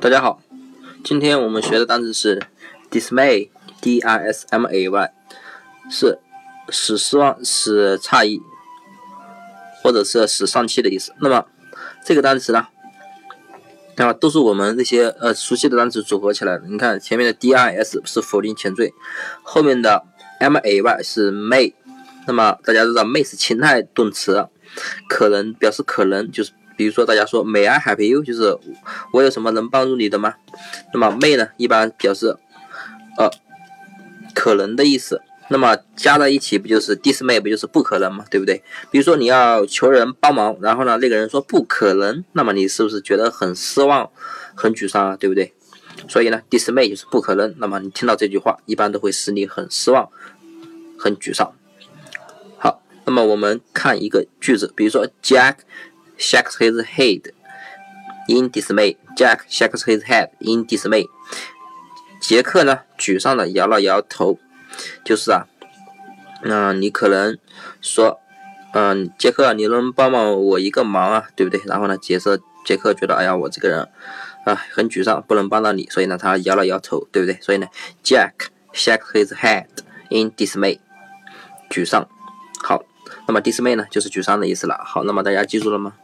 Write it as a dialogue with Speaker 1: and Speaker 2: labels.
Speaker 1: 大家好，今天我们学的单词是 dismay，d-i-s-m-a-y，是使失望、使诧异，或者是使丧气的意思。那么这个单词呢，那么，都是我们这些呃熟悉的单词组合起来的。你看前面的 d-i-s 是否定前缀，后面的 m-a-y 是 may。那么大家知道 may 是情态动词，可能表示可能就是。比如说，大家说 May I help you？就是我有什么能帮助你的吗？那么 may 呢，一般表示呃可能的意思。那么加在一起不就是 this may 不就是不可能吗？对不对？比如说你要求人帮忙，然后呢那个人说不可能，那么你是不是觉得很失望、很沮丧啊？对不对？所以呢，this may 就是不可能。那么你听到这句话，一般都会使你很失望、很沮丧。好，那么我们看一个句子，比如说 Jack。Shakes his head in dismay. Jack shakes his head in dismay. 杰克呢，沮丧的摇了摇头。就是啊，那你可能说，嗯，杰克，你能帮帮我一个忙啊，对不对？然后呢，杰克杰克觉得，哎呀，我这个人啊很沮丧，不能帮到你，所以呢，他摇了摇头，对不对？所以呢，Jack shakes his head in dismay. 沮丧。好，那么 dismay 呢，就是沮丧的意思了。好，那么大家记住了吗？